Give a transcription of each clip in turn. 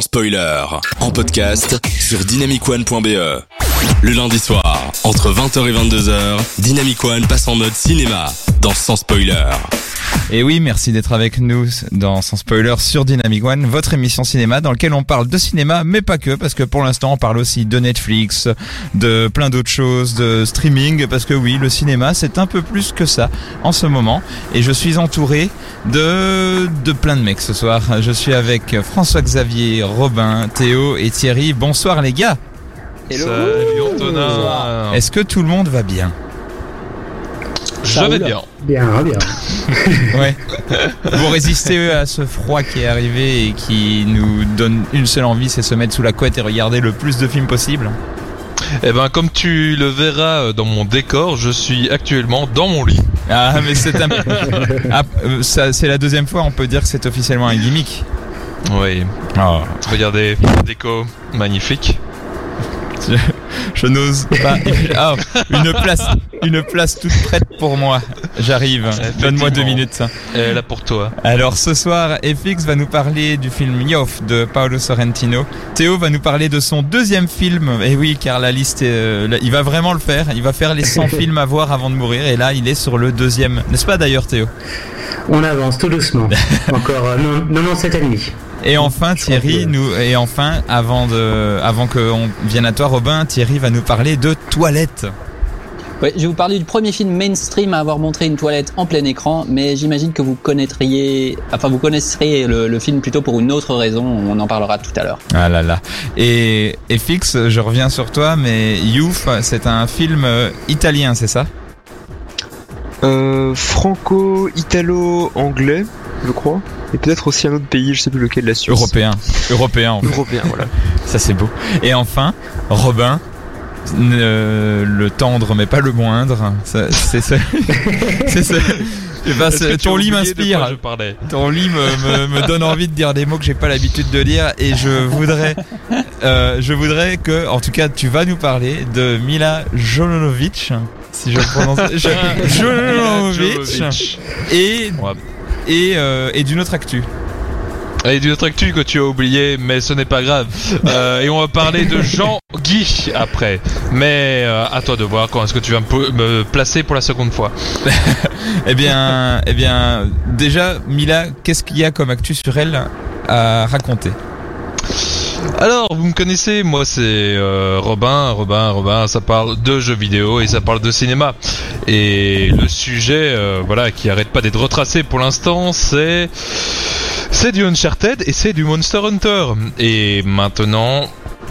spoiler, en podcast sur dynamicone.be. Le lundi soir, entre 20h et 22h, Dynamic One passe en mode cinéma dans Sans spoiler. Et oui, merci d'être avec nous dans Sans Spoiler sur Dynamic One, votre émission cinéma dans laquelle on parle de cinéma, mais pas que, parce que pour l'instant on parle aussi de Netflix, de plein d'autres choses, de streaming, parce que oui, le cinéma c'est un peu plus que ça en ce moment. Et je suis entouré de, de plein de mecs ce soir. Je suis avec François-Xavier, Robin, Théo et Thierry. Bonsoir les gars Salut Antonin Est-ce que tout le monde va bien? Je vais bien. Bien, bien. Ouais. Vous résistez à ce froid qui est arrivé et qui nous donne une seule envie, c'est se mettre sous la couette et regarder le plus de films possible. Eh ben, comme tu le verras euh, dans mon décor, je suis actuellement dans mon lit. Ah, mais c'est un... Ah, euh, ça, c'est la deuxième fois, on peut dire que c'est officiellement un gimmick. Oui. Oh, Regardez, déco magnifique. Je, je n'ose pas. Ah, une place, une place toute prête pour moi. J'arrive. Donne-moi deux minutes. Elle est là pour toi. Alors ce soir, FX va nous parler du film Yoff de Paolo Sorrentino. Théo va nous parler de son deuxième film. Et oui, car la liste, est, euh, là, il va vraiment le faire. Il va faire les 100 films à voir avant de mourir. Et là, il est sur le deuxième. N'est-ce pas d'ailleurs, Théo? On avance tout doucement. Encore euh, non, non, non, c'est et demi. Et enfin, Thierry que- nous. Et enfin, avant de, avant qu'on vienne à toi, Robin, Thierry va nous parler de toilettes. Ouais, je vais vous parler du premier film mainstream à avoir montré une toilette en plein écran, mais j'imagine que vous connaîtriez, enfin vous connaisseriez le, le film plutôt pour une autre raison. On en parlera tout à l'heure. Ah là là. Et FX, je reviens sur toi, mais Youf, c'est un film euh, italien, c'est ça? Euh, franco-italo-anglais, je crois. Et peut-être aussi un autre pays, je sais plus lequel, la Suisse. Européen. Européen, en fait. Européen, voilà. Ça c'est beau. Et enfin, Robin, euh, le tendre mais pas le moindre. C'est ça. c'est ça. Eh ben, ton lit m'inspire. Je parlais. Ton lit me, me, me donne envie de dire des mots que j'ai pas l'habitude de lire et je voudrais, euh, je voudrais que, en tout cas, tu vas nous parler de Mila Jovanovic, si je le prononce, Jovanovic, et Ouais. Et, euh, et d'une autre actu. Et d'une autre actu que tu as oublié, mais ce n'est pas grave. Euh, et on va parler de Jean-Guy après. Mais euh, à toi de voir quand est-ce que tu vas me placer pour la seconde fois. Eh bien, eh bien, déjà, Mila, qu'est-ce qu'il y a comme actu sur elle à raconter? Alors, vous me connaissez, moi c'est euh, Robin, Robin, Robin, ça parle de jeux vidéo et ça parle de cinéma. Et le sujet, euh, voilà, qui arrête pas d'être retracé pour l'instant, c'est c'est du Uncharted et c'est du Monster Hunter. Et maintenant,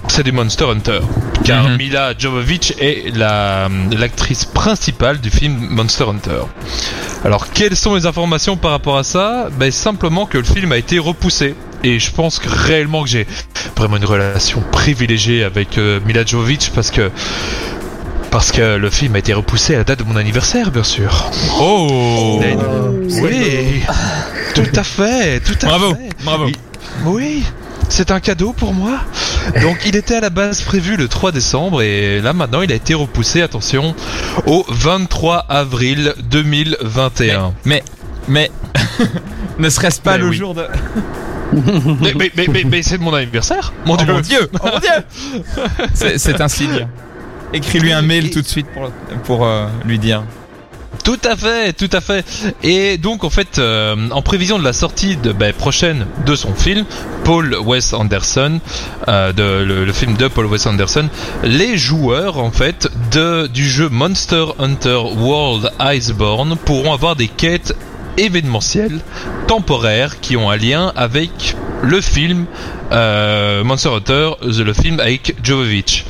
c'est du Monster Hunter. Car Mhm. Mila Jovovich est la l'actrice principale du film Monster Hunter. Alors, quelles sont les informations par rapport à ça? Ben simplement que le film a été repoussé. Et je pense que réellement que j'ai vraiment une relation privilégiée avec euh, Mila Jovovich parce que parce que le film a été repoussé à la date de mon anniversaire, bien sûr. Oh oui, tout à fait, tout à Bravo, fait. bravo. Il- Oui, c'est un cadeau pour moi. Donc il était à la base prévu le 3 décembre et là maintenant il a été repoussé, attention, au 23 avril 2021. Mais, mais, ne serait-ce pas Mais le oui. jour de... Mais, mais, mais, mais, mais c'est mon anniversaire Mon Oh dieu mon dieu, oh mon dieu C'est c'est un signe. Écris-lui un mail tout de suite pour, pour euh, lui dire. Tout à fait, tout à fait. Et donc en fait, euh, en prévision de la sortie de ben, prochaine de son film, Paul Wes Anderson, euh, de, le, le film de Paul Wes Anderson, les joueurs en fait de du jeu Monster Hunter World Iceborne pourront avoir des quêtes événementielles temporaires qui ont un lien avec le film euh, Monster Hunter, le film avec Jovovich.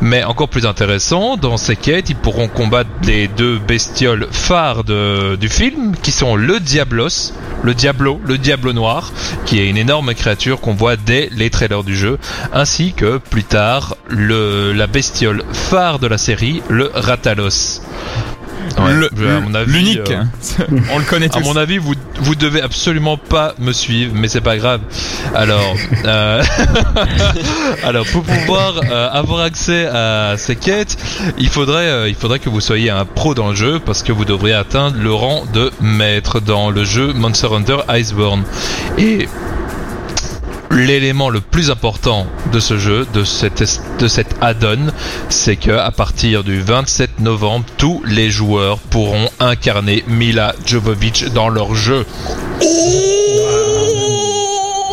Mais encore plus intéressant, dans ces quêtes, ils pourront combattre les deux bestioles phares du film, qui sont le Diablos, le Diablo, le Diablo Noir, qui est une énorme créature qu'on voit dès les trailers du jeu, ainsi que plus tard le, la bestiole phare de la série, le Ratalos. Ouais, L'unique. euh, On le connaît tous. à mon avis, vous, vous devez absolument pas me suivre, mais c'est pas grave. Alors, euh, alors pour pouvoir euh, avoir accès à ces quêtes, il faudrait, il faudrait que vous soyez un pro dans le jeu parce que vous devriez atteindre le rang de maître dans le jeu Monster Hunter Iceborne. Et l'élément le plus important de ce jeu, de cette, de cette add-on, c'est que à partir du 27 novembre, tous les joueurs pourront incarner Mila Jovovich dans leur jeu.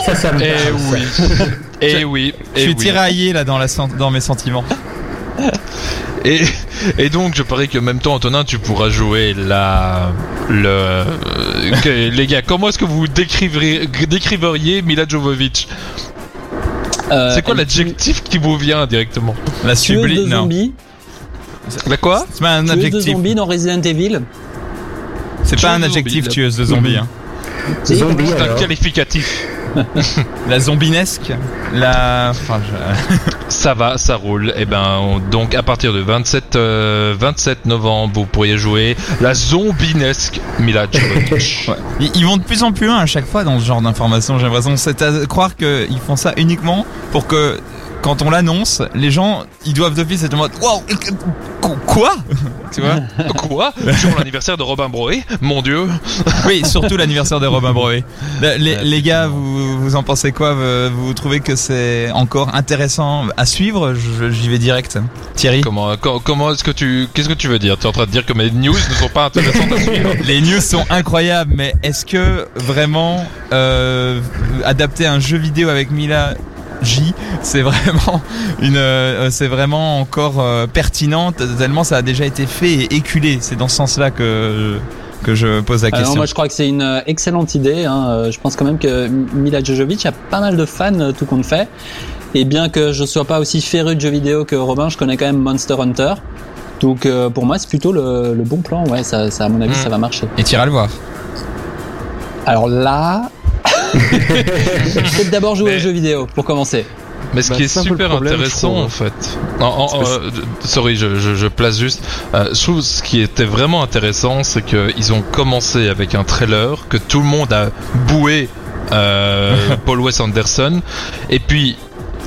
Ça, ça me Eh parle, oui. Et oui. Je eh suis oui. tiraillé là dans, la, dans mes sentiments. Et, et donc, je parie que même temps, Antonin, tu pourras jouer la. Le. euh, que- les gars, comment est-ce que vous décriveriez, décriveriez Mila Jovovich? Euh, C'est quoi l'adjectif qui vous vient directement? La de sublime. Non. zombies. La quoi? C'est pas un Tueuse de adjectif. zombies dans Resident Evil. C'est pas un de adjectif tueuse de zombies. hein. Zombie, C'est un alors. qualificatif. La zombinesque. La. Enfin, je- Ça va, ça roule. Et ben, on- donc à partir du 27, euh, 27 novembre, vous pourriez jouer la zombinesque Mila Jovovich. Ouais. Ils, ils vont de plus en plus loin à chaque fois dans ce genre d'informations. J'ai l'impression, c'est à croire qu'ils font ça uniquement pour que quand on l'annonce, les gens, ils doivent d'office être en mode wow, qu- quoi? Tu vois? Quoi? Sur l'anniversaire de Robin Broé? Mon dieu. Oui, surtout l'anniversaire de Robin Broé. Le- Les, les gars, vous, vous en pensez quoi? Vous trouvez que c'est encore intéressant à suivre? J'y vais direct. Thierry? Comment, co- comment est-ce que tu. Qu'est-ce que tu veux dire? Tu es en train de dire que mes news ne sont pas intéressantes à suivre? Les news sont incroyables, mais est-ce que vraiment euh, adapter un jeu vidéo avec Mila J, c'est vraiment une, euh, c'est vraiment encore euh, pertinent tellement ça a déjà été fait et éculé. C'est dans ce sens-là que que je pose la Alors, question. moi, je crois que c'est une euh, excellente idée. hein. Euh, Je pense quand même que Mila Jojovic a pas mal de fans, euh, tout compte fait. Et bien que je sois pas aussi féru de jeux vidéo que Robin, je connais quand même Monster Hunter. Donc euh, pour moi, c'est plutôt le, le bon plan. Ouais, ça, ça à mon avis, Mm. ça va marcher. Et tu iras le voir. Alors là, peut-être d'abord jouer Mais- aux jeux vidéo pour commencer. Mais ce Bah, qui est super problème, intéressant en fait. En- en- euh, sorry, je, je, je place juste. Euh, je trouve ce qui était vraiment intéressant, c'est qu'ils ont commencé avec un trailer que tout le monde a boué euh, Paul Wes Anderson, et puis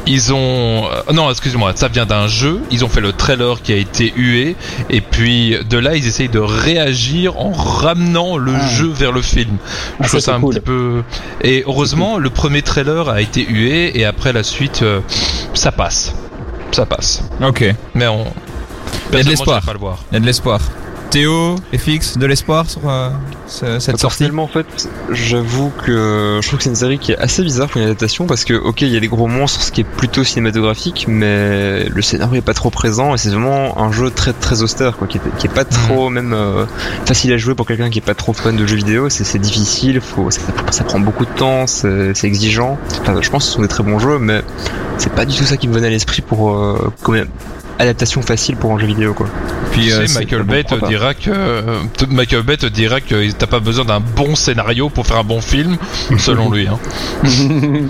ils ont euh, non excuse-moi ça vient d'un jeu ils ont fait le trailer qui a été hué et puis de là ils essayent de réagir en ramenant le Ah. jeu vers le film Ah, je trouve ça, un cool. petit peu et heureusement le premier trailer a été hué et après la suite euh, ça passe ça passe Ok. mais on Il y a de l'espoir. Il y a de l'espoir. Théo, FX, de l'espoir sur euh, ce- cette sortie Personnellement, en fait, j'avoue que je trouve que c'est une série qui est assez bizarre pour une adaptation parce que, ok, il y a les gros monstres, ce qui est plutôt cinématographique, mais le scénario est pas trop présent et c'est vraiment un jeu très très austère, quoi, qui est, qui est pas trop même euh, facile à jouer pour quelqu'un qui est pas trop fan de jeux vidéo. C'est c'est difficile, faut, ça, ça prend beaucoup de temps, c'est c'est exigeant. Enfin, je pense que ce sont des très bons jeux, mais c'est pas du tout ça qui me venait à l'esprit pour euh, adaptation facile pour un jeu vidéo, quoi. Puis tu euh, sais, Michael Bay te dira que Michael Bay te dira que t'as pas besoin d'un bon scénario pour faire un bon film selon lui hein.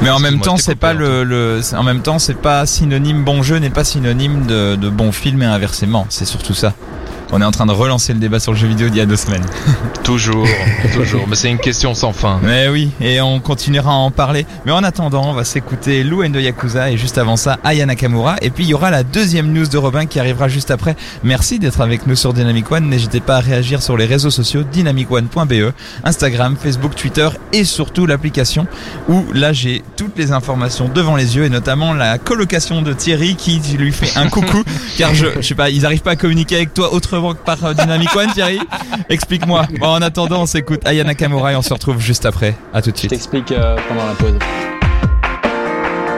Mais en même temps, c'est pas le, en même temps, c'est pas synonyme bon jeu n'est pas synonyme de, de bon film et inversement. C'est surtout ça. On est en train de relancer le débat sur le jeu vidéo d'il y a deux semaines. toujours toujours mais c'est une question sans fin Mais oui, et on continuera à en parler. Mais en attendant, on va s'écouter Lou de Yakuza et juste avant ça, Aya Nakamura. Et puis il y aura la deuxième news de Robin qui arrivera juste après. Merci d'être avec nous sur Dynamic One. N'hésitez pas à réagir sur les réseaux sociaux dynamicone.be, Instagram, Facebook, Twitter et surtout l'application où là j'ai toutes les informations devant les yeux et notamment la colocation de Thierry qui lui fait un coucou car je, je sais pas, ils arrivent pas à communiquer avec toi autrement que par euh, Dynamic One Thierry Explique-moi. Bon, en attendant, on s'écoute Aya Nakamura et on se retrouve juste après. À tout de Je suite. t'explique euh, pendant la pause.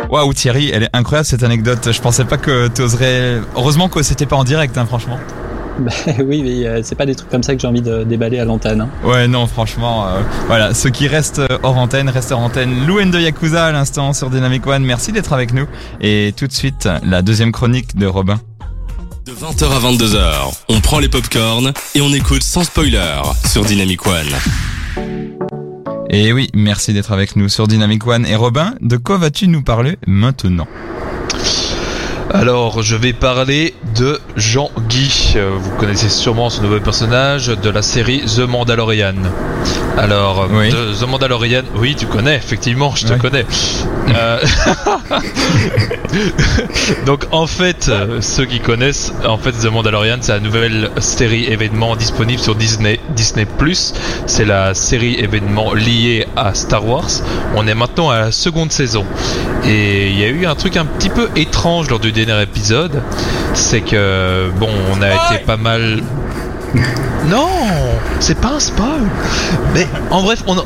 Waouh Thierry, elle est incroyable cette anecdote. Je pensais pas que tu oserais. Heureusement que c'était pas en direct, hein, franchement. Bah, oui, mais euh, c'est pas des trucs comme ça que j'ai envie de déballer à l'antenne. hein. Ouais, non, franchement, euh, voilà. Ceux qui restent hors antenne, restent hors antenne. Louen de Yakuza à l'instant sur Dynamic One. Merci d'être avec nous. Et tout de suite, la deuxième chronique de Robin. De 20h à 22h, on prend les popcorns et on écoute sans spoiler sur Dynamic One. Et oui, merci d'être avec nous sur Dynamic One. Et Robin, de quoi vas-tu nous parler maintenant? Alors je vais parler de Jean-Guy Euh, vous connaissez sûrement ce nouveau personnage de la série The Mandalorian Alors, euh, Oui. The, The Mandalorian, oui, tu connais, effectivement, je te Ouais. connais. Euh, Donc, en fait, euh, ceux qui connaissent, en fait, The Mandalorian, c'est la nouvelle série événement disponible sur Disney, Disney+. C'est la série événement liée à Star Wars. On est maintenant à la seconde saison. Et il y a eu un truc un petit peu étrange lors du dernier épisode. C'est que, bon, on a été pas mal non, c'est pas un spoil. Mais en bref, on a,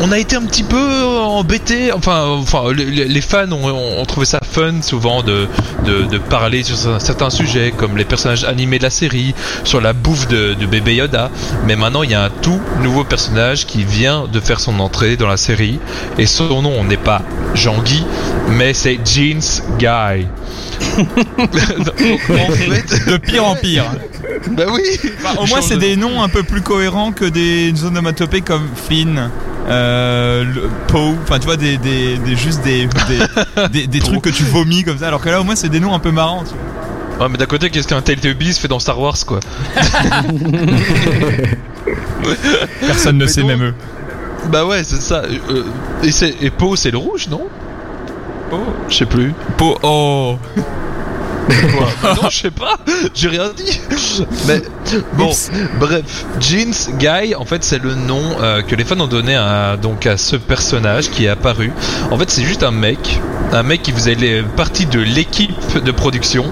on a été un petit peu embêté. Enfin, enfin, les, les fans ont, ont trouvé ça fun souvent de, de, de parler sur certains sujets, comme les personnages animés de la série, sur la bouffe de, de bébé Yoda. Mais maintenant, il y a un tout nouveau personnage qui vient de faire son entrée dans la série, et son nom n'est pas Jean-Guy, mais c'est Jeans Guy. En fait, De pire en pire. Bah oui. Au moins, c'est de des nom. noms un peu plus cohérents que des onomatopées comme Flynn. Euh, le- Poe, enfin tu vois des, des, des juste des des, des, des trucs que tu vomis comme ça alors que là au moins c'est des noms un peu marrants tu vois. Ouais, mais d'un côté, qu'est-ce qu'un Teletubbies fait dans Star Wars, quoi personne ne Mais sait donc- même eux Bah ouais, c'est ça. Euh, et, c'est, et Poe, c'est le rouge, non? Poe Je sais plus. Po oh Quoi Non, je sais pas. J'ai rien dit. Mais bon, Oups. bref, Jeans Guy, en fait, c'est le nom euh, que les fans ont donné à, donc à ce personnage qui est apparu. En fait, c'est juste un mec, un mec qui faisait partie de l'équipe de production,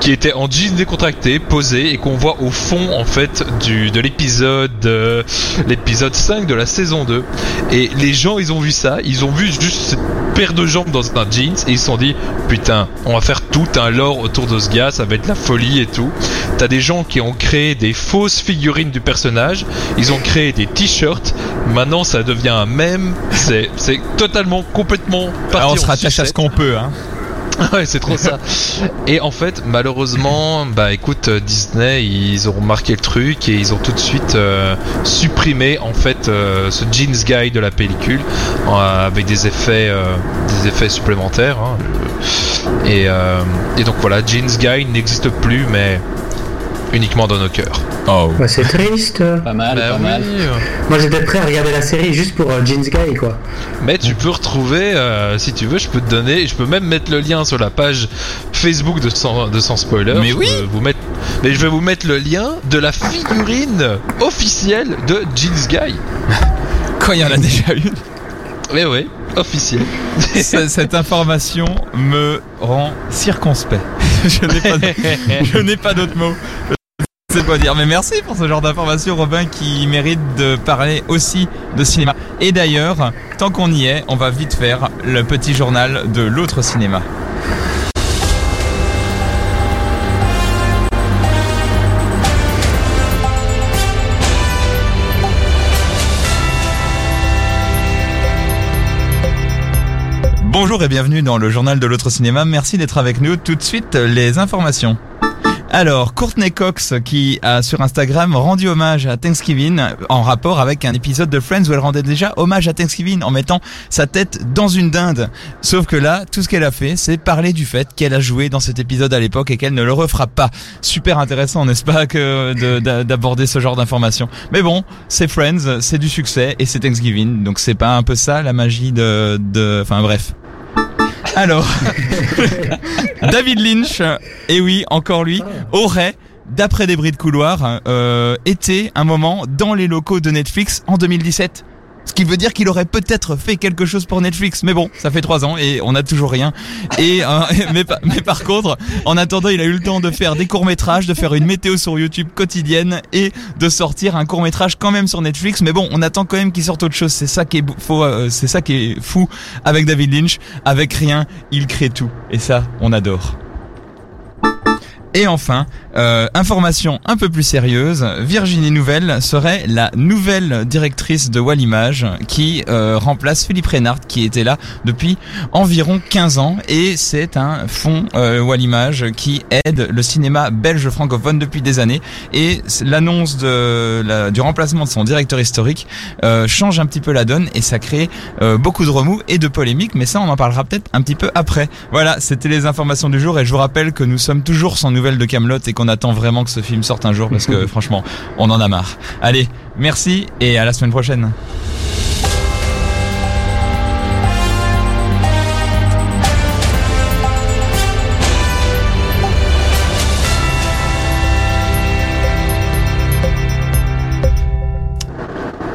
qui était en jeans décontracté, posé et qu'on voit au fond en fait du de l'épisode euh, l'épisode 5 de la saison 2. Et les gens, ils ont vu ça, ils ont vu juste cette paire de jambes dans un jeans et ils se sont dit putain, on va faire tout un lore autour de ce gars, ça va être la folie et tout. T'as des gens qui ont créé des fausses figurines du personnage, ils ont créé des t-shirts, maintenant ça devient un mème, c'est c'est totalement complètement parti Alors, on en se rattache à sucette. ce qu'on peut hein Ouais, c'est trop ça. Et en fait, malheureusement, bah écoute, euh, Disney, ils ont remarqué le truc et ils ont tout de suite euh, supprimé en fait euh, ce Jeans Guy de la pellicule avec des effets, des effets supplémentaires. hein. Et, et donc voilà, Jeans Guy n'existe plus, mais uniquement dans nos cœurs. Oh Ouais, c'est triste. Pas mal, Bah pas oui. mal. Moi j'étais prêt à regarder la série juste pour euh, Jeans Guy quoi. Mais tu peux retrouver, euh, si tu veux, je peux te donner, je peux même mettre le lien sur la page Facebook de Sans, de Sans Spoiler. Mais Je oui. vous mettre, mais je vais vous mettre le lien de la figurine officielle de Jeans Guy. quand il y en a déjà une Mais oui, officielle. Ce- cette information me rend circonspect je n'ai pas je n'ai sais pas dire mais merci pour ce genre d'information Robin qui mérite de parler aussi de cinéma et d'ailleurs tant qu'on y est on va vite faire le petit journal de l'autre cinéma Bonjour et bienvenue dans le journal de l'autre cinéma. Merci d'être avec nous. Tout de suite, les informations. Alors, Courtney Cox, qui a sur Instagram rendu hommage à Thanksgiving en rapport avec un épisode de Friends où elle rendait déjà hommage à Thanksgiving en mettant sa tête dans une dinde. Sauf que là, tout ce qu'elle a fait, c'est parler du fait qu'elle a joué dans cet épisode à l'époque et qu'elle ne le refera pas. Super intéressant, n'est-ce pas, que de- d'a- d'aborder ce genre d'informations. Mais bon, c'est Friends, c'est du succès et c'est Thanksgiving, donc c'est pas un peu ça la magie de, de, enfin bref. Alors, David Lynch, et oui, encore lui, aurait, d'après des bris de couloir, euh, été un moment dans les locaux de Netflix en 2017. Ce qui veut dire qu'il aurait peut-être fait quelque chose pour Netflix, mais bon, ça fait trois ans et on n'a toujours rien. Et euh, mais, pa- mais par contre, en attendant, il a eu le temps de faire des courts métrages, de faire une météo sur YouTube quotidienne et de sortir un court métrage quand même sur Netflix. Mais bon, on attend quand même qu'il sorte autre chose. C'est ça qui est faux, euh, c'est ça qui est fou avec David Lynch. Avec rien, il crée tout et ça, on adore. Et enfin, euh, information un peu plus sérieuse, Virginie Nouvelle serait la nouvelle directrice de Wallimage qui euh, remplace Philippe Reynard qui était là depuis environ 15 ans. Et c'est un fonds euh, Wallimage qui aide le cinéma belge francophone depuis des années. Et l'annonce de la- du remplacement de son directeur historique euh, change un petit peu la donne et ça crée euh, beaucoup de remous et de polémiques. Mais ça on en parlera peut-être un petit peu après. Voilà, c'était les informations du jour et je vous rappelle que nous sommes toujours sans nouvelles de Camelot et qu'on attend vraiment que ce film sorte un jour parce que franchement, on en a marre. Allez, Merci et à la semaine prochaine.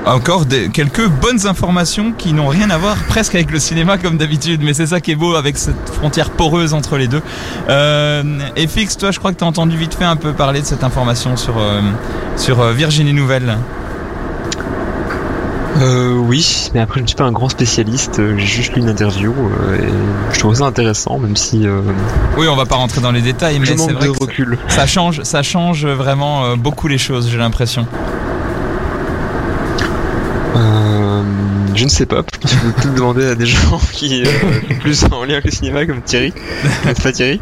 Encore des, quelques bonnes informations qui n'ont rien à voir presque avec le cinéma comme d'habitude, mais c'est ça qui est beau avec cette frontière poreuse entre les deux. Euh, et Fix, toi je crois que tu as entendu vite fait un peu parler de cette information sur, euh, sur euh, Virginie Nouvelle. Euh, oui, mais après je ne suis pas un grand spécialiste, j'ai juste lu une interview euh, et je trouve ça intéressant, même si euh, Oui, on va pas rentrer dans les détails, mais c'est vrai de que ça- recul. ça change, ça change vraiment beaucoup les choses, j'ai l'impression. Euh, je ne sais pas, je peux tout demander à des gens qui euh, sont plus en lien avec le cinéma comme Thierry. Pas Thierry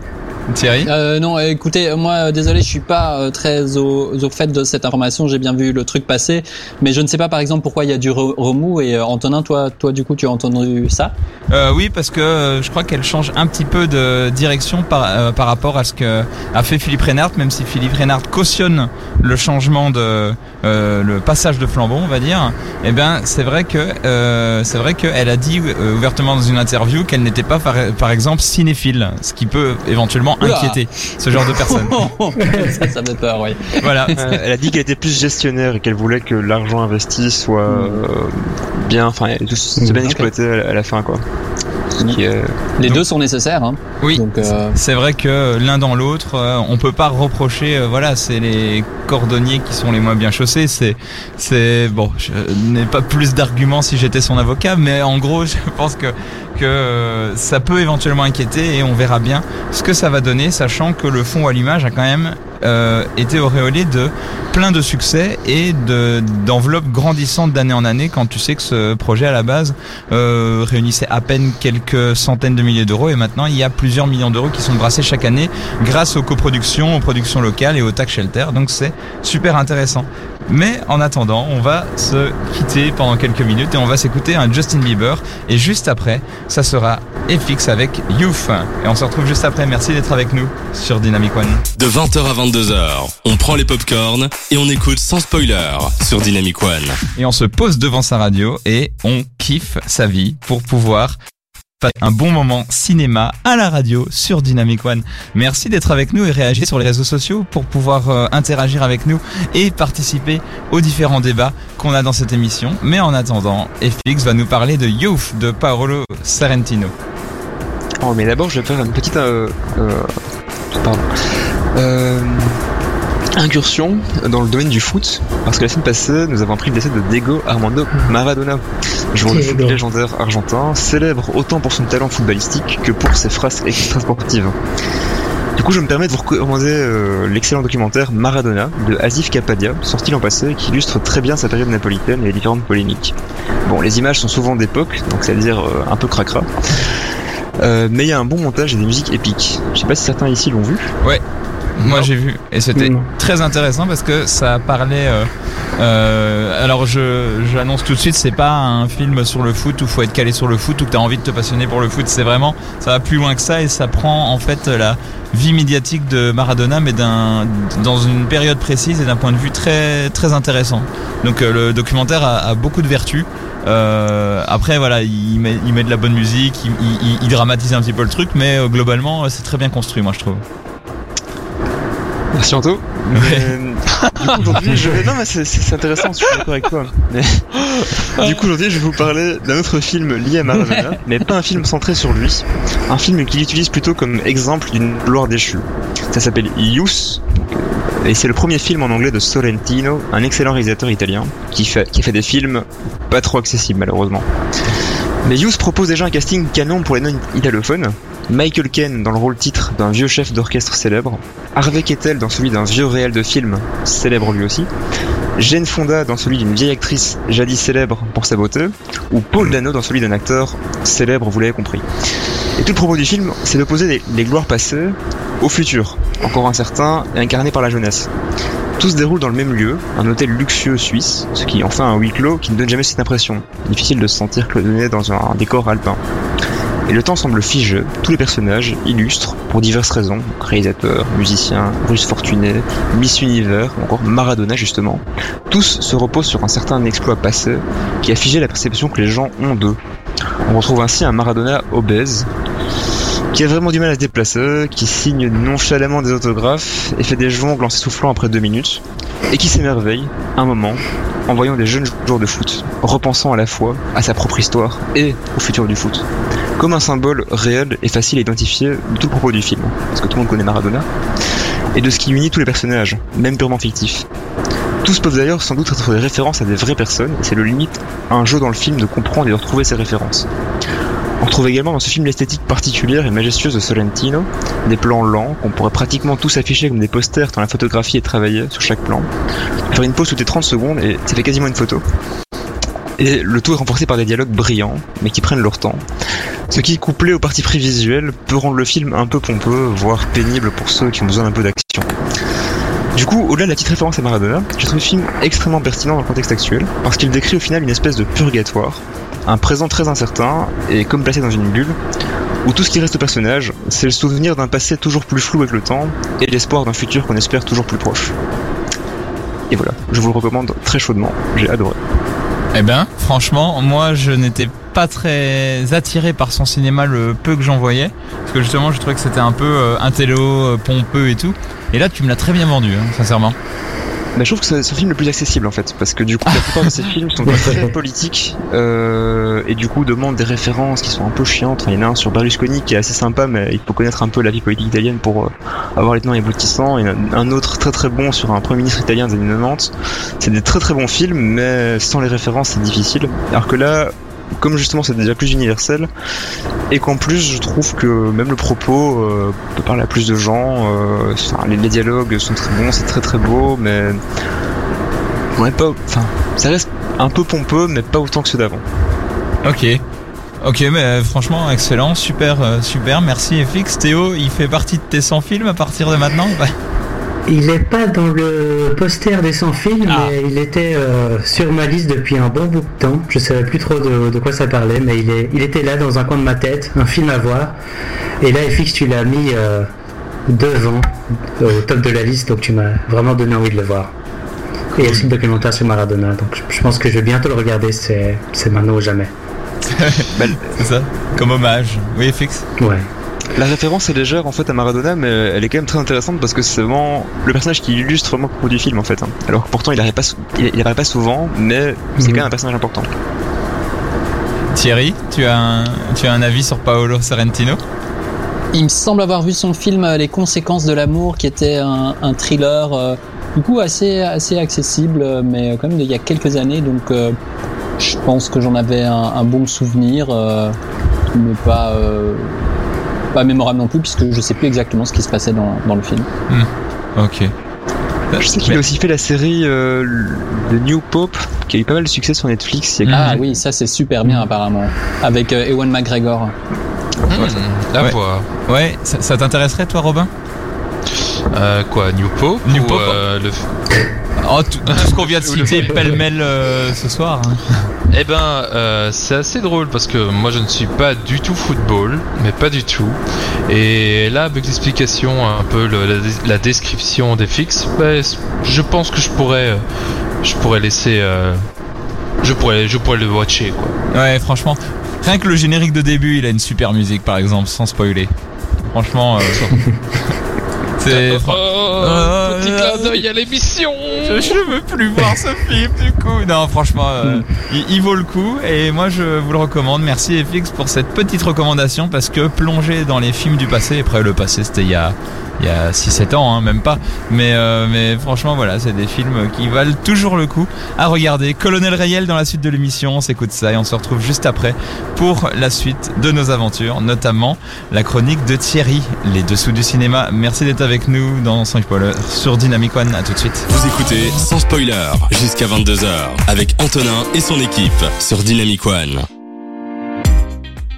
Thierry Euh, non, écoutez, moi, désolé, je suis pas euh, très au, au fait de cette information. J'ai bien vu le truc passer, mais je ne sais pas, par exemple, pourquoi il y a du re- remous. Et euh, Antonin, toi, toi, du coup, tu as entendu ça? Euh, oui, parce que euh, je crois qu'elle change un petit peu de direction par, euh, par rapport à ce que a fait Philippe Reynard, même si Philippe Reynard cautionne le changement de euh, le passage de flambeau, on va dire. Eh bien, c'est vrai que euh, c'est vrai qu'elle a dit euh, ouvertement dans une interview qu'elle n'était pas par, par exemple cinéphile, ce qui peut éventuellement Oula. inquiéter ce genre de personne. ça, ça fait peur, oui. voilà. Euh, Elle a dit qu'elle était plus gestionnaire et qu'elle voulait que l'argent investi soit euh, bien, enfin, tout se bien exploité à la- à la fin, quoi. Qui est- Les Donc- deux sont nécessaires. Hein. Oui, Donc, euh, c'est vrai que l'un dans l'autre, euh, on peut pas reprocher. euh, voilà, c'est les cordonniers qui sont les moins bien chaussés. C'est, c'est bon. Je n'ai pas plus d'arguments si j'étais son avocat, mais en gros, je pense que que euh, ça peut éventuellement inquiéter et on verra bien ce que ça va donner, sachant que le fond à l'image a quand même euh, été auréolé de plein de succès et de d'enveloppes grandissantes d'année en année quand tu sais que ce projet à la base euh, réunissait à peine quelques centaines de milliers d'euros et maintenant il y a plusieurs millions d'euros qui sont brassés chaque année grâce aux coproductions, aux productions locales et au tax shelter. Donc c'est super intéressant. Mais en attendant, on va se quitter pendant quelques minutes et on va s'écouter un Justin Bieber et juste après, ça sera FX avec Youth. Et on se retrouve juste après. Merci d'être avec nous sur Dynamic One. De 20h à 22h, on prend les popcorns et on écoute sans spoiler sur Dynamic One. et on se pose devant sa radio et on kiffe sa vie pour pouvoir un bon moment cinéma à la radio sur Dynamic One. Merci d'être avec nous et réagir sur les réseaux sociaux pour pouvoir euh, interagir avec nous et participer aux différents débats qu'on a dans cette émission. Mais en attendant, FX va nous parler de Youth de Paolo Sorrentino. Oh, mais d'abord, je vais faire une petite. Euh, euh, incursion dans le domaine du foot, parce que la semaine passée, nous avons appris le décès de Diego Armando Maradona, joueur de foot légendaire argentin, célèbre autant pour son talent footballistique que pour ses phrases extra-sportives. Du coup, je me permets de vous recommander euh, l'excellent documentaire Maradona de Asif Kapadia, sorti l'an passé, et qui illustre très bien sa période napolitaine et les différentes polémiques. Bon, les images sont souvent d'époque, donc c'est-à-dire euh, un peu cracra. Euh, mais il y a un bon montage et des musiques épiques. Je sais pas si certains ici l'ont vu. Moi j'ai vu et c'était Non. très intéressant parce que ça parlait. euh, euh, alors je j'annonce tout de suite, c'est pas un film sur le foot où faut être calé sur le foot ou que t'as envie de te passionner pour le foot. C'est vraiment ça va plus loin que ça et ça prend en fait la vie médiatique de Maradona mais d'un dans une période précise et d'un point de vue très très intéressant. Donc euh, le documentaire a, a beaucoup de vertus. Euh, après voilà, il met, il met de la bonne musique, il, il- il dramatise un petit peu le truc, mais euh, globalement c'est très bien construit, moi je trouve. Merci Anto. Mais, du coup aujourd'hui je vais... Non mais c'est- c'est c'est intéressant, je suis d'accord avec toi. Mais... Du coup aujourd'hui je vais vous parler d'un autre film lié à Maradona, mais pas un film centré sur lui. Un film qu'il utilise plutôt comme exemple d'une gloire déchue. Ça s'appelle Youth. Et c'est le premier film en anglais de Sorrentino, un excellent réalisateur italien, qui fait, qui fait des films pas trop accessibles malheureusement. Mais Youth propose déjà un casting canon pour les non-italophones. Michael Caine dans le rôle titre d'un vieux chef d'orchestre célèbre, Harvey Keitel dans celui d'un vieux réel de film, célèbre lui aussi, Jane Fonda dans celui d'une vieille actrice jadis célèbre pour sa beauté, ou Paul Dano dans celui d'un acteur célèbre, vous l'avez compris. Et tout le propos du film, c'est d'opposer les, gloires passées au futur, encore incertain et incarné par la jeunesse. Tout se déroule dans le même lieu, un hôtel luxueux suisse, ce qui en fait un huis clos qui ne donne jamais cette impression. Difficile de se sentir cloisonné dans un décor alpin. Et le temps semble figé, tous les personnages illustrent, pour diverses raisons, réalisateurs, musiciens, Russes fortunés, Miss Univers, ou encore Maradona justement, tous se reposent sur un certain exploit passé qui a figé la perception que les gens ont d'eux. On retrouve ainsi un Maradona obèse, qui a vraiment du mal à se déplacer, qui signe nonchalamment des autographes et fait des jongles en s'essoufflant après deux minutes, et qui s'émerveille, un moment, en voyant des jeunes joueurs de foot, repensant à la fois à sa propre histoire et au futur du foot. Comme un symbole réel et facile à identifier de tout le propos du film, parce que tout le monde connaît Maradona, et de ce qui unit tous les personnages, même purement fictifs. Tous peuvent d'ailleurs sans doute être des références à des vraies personnes, et c'est le limite à un jeu dans le film de comprendre et de retrouver ces références. On retrouve également dans ce film l'esthétique particulière et majestueuse de Sorrentino, des plans lents qu'on pourrait pratiquement tous afficher comme des posters tant la photographie est travaillée sur chaque plan. Faire une pause toutes les 30 secondes et ça fait quasiment une photo. Et le tout est renforcé par des dialogues brillants, mais qui prennent leur temps. Ce qui, couplé au parti pris visuel, peut rendre le film un peu pompeux, voire pénible pour ceux qui ont besoin d'un peu d'action. Du coup, au-delà de la petite référence à Maradona, je trouve le film extrêmement pertinent dans le contexte actuel, parce qu'il décrit au final une espèce de purgatoire, un présent très incertain et comme placé dans une bulle, où tout ce qui reste au personnage, c'est le souvenir d'un passé toujours plus flou avec le temps et l'espoir d'un futur qu'on espère toujours plus proche. Et voilà, je vous le recommande très chaudement, j'ai adoré. Eh ben, franchement, moi je n'étais pas très attiré par son cinéma le peu que j'en voyais, parce que justement je trouvais que c'était un peu euh, intello, euh, pompeux et tout. Et là tu me l'as très bien vendu, hein, sincèrement. Bah, je trouve que c'est ce film le plus accessible en fait, parce que du coup la plupart de ces films sont très politiques euh, et du coup demandent des références qui sont un peu chiantes. Il y en a un sur Berlusconi qui est assez sympa, mais il faut connaître un peu la vie politique italienne pour euh, avoir les tenants et aboutissants. Il y en a un autre très très bon sur un premier ministre italien des années 90. C'est des très très bons films, mais sans les références c'est difficile. Alors que là, comme justement c'est déjà plus universel et qu'en plus je trouve que même le propos euh, peut parler à plus de gens euh, les, dialogues sont très bons c'est très très beau mais ouais pas enfin ça reste un peu pompeux mais pas autant que ceux d'avant Ok. Ok, mais euh, franchement, excellent, super, super, merci FX. Théo, il fait partie de tes 100 films à partir de maintenant Il n'est pas dans le poster des 100 films, Ah. mais il était euh, sur ma liste depuis un bon bout de temps. Je savais plus trop de, de quoi ça parlait, mais il, est, il était là dans un coin de ma tête, un film à voir. Et là, FX, tu l'as mis euh, devant, au top de la liste, donc tu m'as vraiment donné envie de le voir. Et il y a aussi le documentaire sur Maradona, donc je, je pense que je vais bientôt le regarder, c'est c'est maintenant ou jamais. C'est ça? Comme hommage. Oui, FX Ouais. La référence est légère en fait à Maradona mais elle est quand même très intéressante parce que c'est vraiment le personnage qui illustre vraiment le propos du film en fait hein. alors que pourtant il apparaît pas, sou- il, il apparaît pas souvent mais c'est Mhm. quand même un personnage important Thierry, tu as un, tu as un avis sur Paolo Sorrentino? Il me semble avoir vu son film euh, Les conséquences de l'amour, qui était un, un thriller, euh, du coup assez assez accessible, euh, mais quand même il y a quelques années, donc euh, je pense que j'en avais un, un bon souvenir, euh, mais pas euh, pas mémorable non plus, puisque je sais plus exactement ce qui se passait dans, dans le film. Ok. je sais qu'il a aussi fait la série euh, The New Pope qui a eu pas mal de succès sur Netflix il y a Ah oui, ça c'est super bien apparemment, avec euh, Ewan McGregor. Hmm, la Ouais. voix. Ouais, ça, ça t'intéresserait toi Robin? Euh, quoi, New Pope New ou, Pope. euh, le... Oh, tout, tout ce qu'on vient de citer pêle-mêle euh, ce soir. hein. Eh ben, euh, c'est assez drôle parce que moi je ne suis pas du tout football, mais pas du tout. Et là, avec l'explication, un peu le- la, la description des fixes, ben, je pense que je pourrais, euh, je pourrais laisser, euh, je pourrais, je pourrais le watcher quoi. Ouais, franchement, rien que le générique de début, il a une super musique par exemple, sans spoiler. Franchement, euh, c'est. Oh, petit clin d'œil à l'émission. Je, je veux plus voir ce film du coup. Non, franchement, euh, il, il vaut le coup et moi je vous le recommande. Merci FX pour cette petite recommandation parce que plonger dans les films du passé, après le passé c'était il y a il y a 6-7 ans, hein, même pas. Mais, euh, mais franchement, voilà, c'est des films qui valent toujours le coup à regarder. Colonel Rayel dans la suite de l'émission, on s'écoute ça et on se retrouve juste après pour la suite de nos aventures, notamment la chronique de Thierry, les dessous du cinéma. Merci d'être avec nous dans Sans Spoiler sur Dynamic One. À tout de suite. Vous écoutez sans spoiler jusqu'à 22h avec Antonin et son équipe sur Dynamic One.